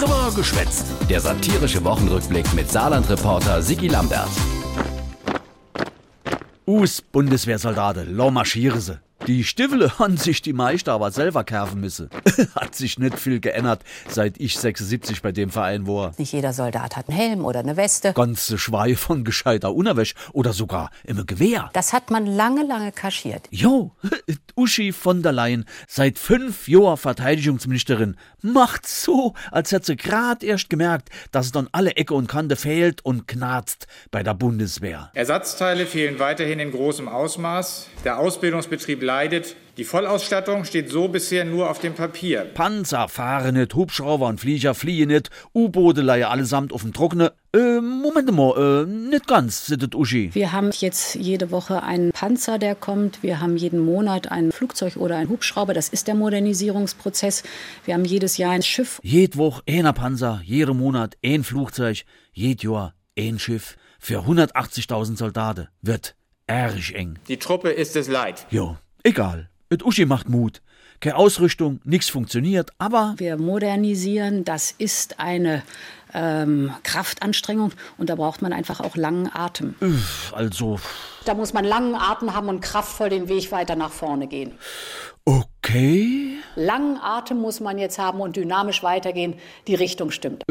Drüber geschwätzt. Der satirische Wochenrückblick mit Saarland-Reporter Sigi Lambert. Us Bundeswehrsoldate, lo marschiere sie. Die Stiefel han sich die Meister aber selber kerven müsse. Hat sich nicht viel geändert, seit ich 76 bei dem Verein war. Nicht jeder Soldat hat einen Helm oder eine Weste. Ganze Schweie von gescheiter Unerwäsch oder sogar im Gewehr. Das hat man lange, lange kaschiert. Jo, Uschi von der Leyen, seit fünf Jahren Verteidigungsministerin, macht so, als hätte sie grad erst gemerkt, dass es dann alle Ecke und Kante fehlt und knarzt bei der Bundeswehr. Ersatzteile fehlen weiterhin in großem Ausmaß. Der Ausbildungsbetrieb leidet. Die Vollausstattung steht so bisher nur auf dem Papier. Panzer fahren nicht, Hubschrauber und Flieger fliehen nicht, U-Boote leihen allesamt auf dem Trockene. Äh, Moment mal, äh, nicht ganz, sittet Uschi. Wir haben jetzt jede Woche einen Panzer, der kommt. Wir haben jeden Monat ein Flugzeug oder ein Hubschrauber. Das ist der Modernisierungsprozess. Wir haben jedes Jahr ein Schiff. Jed Woche einer Panzer, jeden Monat ein Flugzeug, jed Jahr ein Schiff. Für 180.000 Soldaten wird erg eng. Die Truppe ist es leid. Jo, egal. Et Uschi macht Mut. Keine Ausrüstung, nichts funktioniert, aber Wir modernisieren. Das ist eine ähm, Kraftanstrengung und da braucht man einfach auch langen Atem. also Da muss man langen Atem haben und kraftvoll den Weg weiter nach vorne gehen. okay. Langen Atem muss man jetzt haben und dynamisch weitergehen. Die Richtung stimmt.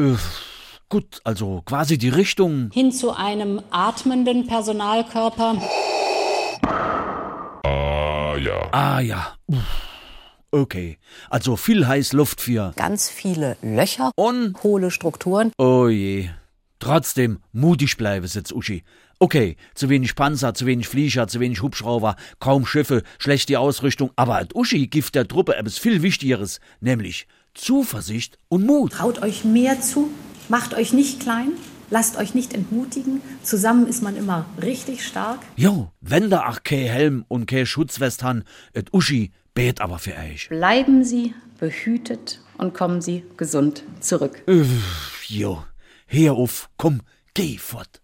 Gut, also quasi die Richtung. Hin zu einem atmenden Personalkörper. Ah ja. Ah ja. Uff. Okay. Also viel heiß Luft für. Ganz viele Löcher, Und hohle Strukturen. Oh je. Trotzdem mutig bleibe, sitzt Uschi. Okay, zu wenig Panzer, zu wenig Flieger, zu wenig Hubschrauber, kaum Schiffe, schlechte Ausrüstung, aber at Uschi gibt der Truppe etwas viel Wichtigeres, nämlich Zuversicht und Mut. Traut euch mehr zu, macht euch nicht klein, lasst euch nicht entmutigen. Zusammen ist man immer richtig stark. Jo, wenn da auch kein Helm und kein Schutzwest han, et Uschi bet aber für euch. Bleiben Sie behütet und kommen Sie gesund zurück. Jo, hör auf, komm, geh fort.